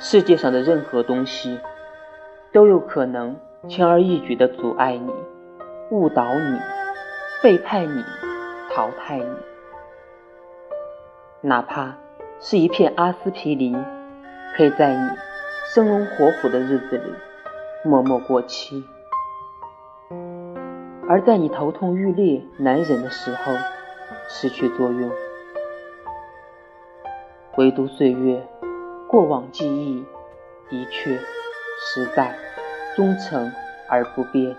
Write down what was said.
世界上的任何东西都有可能轻而易举地阻碍你、误导你、背叛你、淘汰你，哪怕是一片阿司匹林，可以在你生龙活虎的日子里默默过期，而在你头痛欲裂、难忍的时候失去作用。唯独岁月，过往记忆的确实在，忠诚而不变。